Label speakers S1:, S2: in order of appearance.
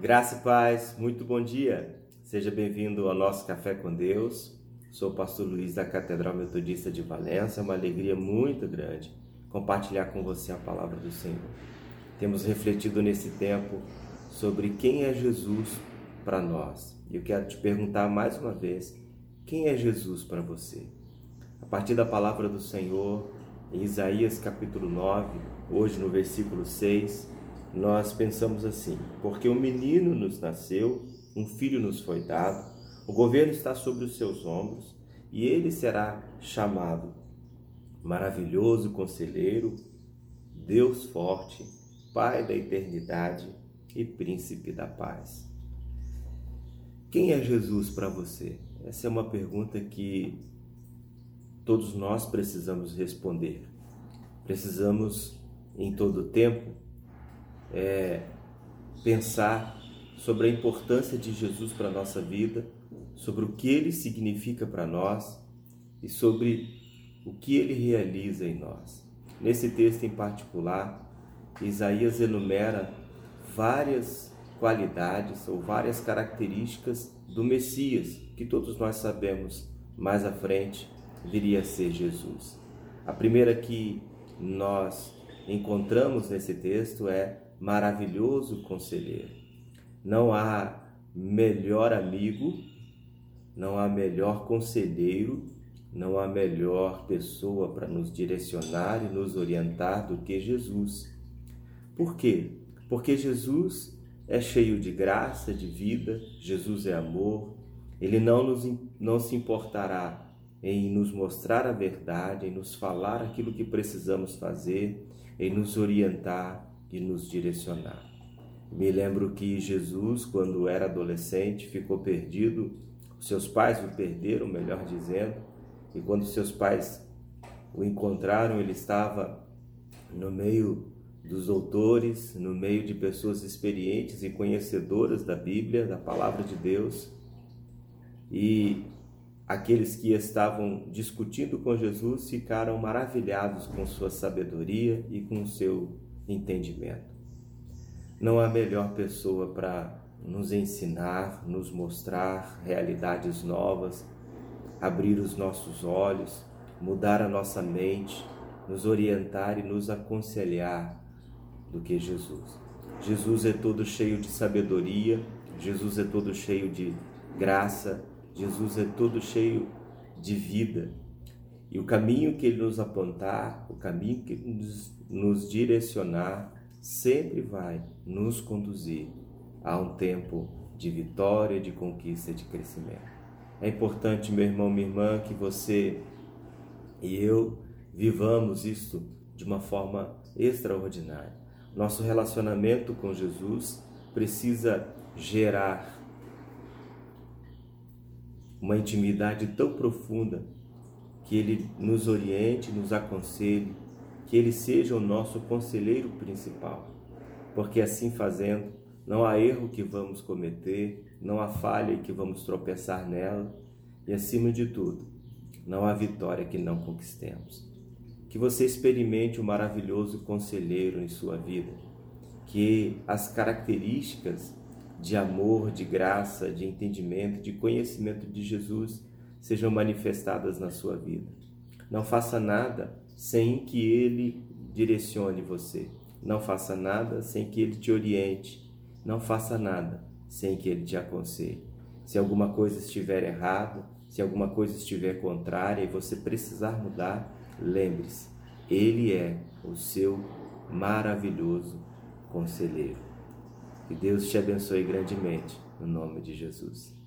S1: Graça e paz, muito bom dia. Seja bem-vindo ao nosso Café com Deus. Sou o pastor Luiz da Catedral Metodista de Valença. É uma alegria muito grande compartilhar com você a palavra do Senhor. Temos refletido nesse tempo sobre quem é Jesus para nós. E eu quero te perguntar mais uma vez: quem é Jesus para você? A partir da palavra do Senhor, em Isaías capítulo 9, hoje no versículo 6, nós pensamos assim: porque um menino nos nasceu, um filho nos foi dado, o governo está sobre os seus ombros, e ele será chamado Maravilhoso Conselheiro, Deus Forte, Pai da Eternidade e Príncipe da Paz. Quem é Jesus para você? Essa é uma pergunta que todos nós precisamos responder. Precisamos, em todo tempo, é, pensar sobre a importância de Jesus para a nossa vida, sobre o que ele significa para nós e sobre o que ele realiza em nós. Nesse texto em particular, Isaías enumera várias qualidades ou várias características do Messias, que todos nós sabemos mais à frente viria a ser Jesus. A primeira que nós encontramos nesse texto é maravilhoso conselheiro. Não há melhor amigo, não há melhor conselheiro, não há melhor pessoa para nos direcionar e nos orientar do que Jesus. Por quê? Porque Jesus é cheio de graça, de vida, Jesus é amor, ele não, nos, não se importará em nos mostrar a verdade, em nos falar aquilo que precisamos fazer, em nos orientar, e nos direcionar. Me lembro que Jesus, quando era adolescente, ficou perdido, seus pais o perderam, melhor dizendo, e quando seus pais o encontraram, ele estava no meio dos doutores, no meio de pessoas experientes e conhecedoras da Bíblia, da palavra de Deus. E aqueles que estavam discutindo com Jesus ficaram maravilhados com sua sabedoria e com seu entendimento. Não há melhor pessoa para nos ensinar, nos mostrar realidades novas, abrir os nossos olhos, mudar a nossa mente, nos orientar e nos aconselhar do que Jesus. Jesus é todo cheio de sabedoria, Jesus é todo cheio de graça, Jesus é todo cheio de vida. E o caminho que ele nos apontar, o caminho que nos nos direcionar, sempre vai nos conduzir a um tempo de vitória, de conquista, de crescimento. É importante, meu irmão, minha irmã, que você e eu vivamos isto de uma forma extraordinária. Nosso relacionamento com Jesus precisa gerar uma intimidade tão profunda que ele nos oriente, nos aconselhe, que ele seja o nosso conselheiro principal, porque assim fazendo, não há erro que vamos cometer, não há falha que vamos tropeçar nela, e acima de tudo, não há vitória que não conquistemos. Que você experimente o maravilhoso conselheiro em sua vida, que as características de amor, de graça, de entendimento, de conhecimento de Jesus sejam manifestadas na sua vida. Não faça nada sem que ele direcione você. Não faça nada sem que ele te oriente. Não faça nada sem que ele te aconselhe. Se alguma coisa estiver errado, se alguma coisa estiver contrária e você precisar mudar, lembre-se, ele é o seu maravilhoso conselheiro. Que Deus te abençoe grandemente, no nome de Jesus.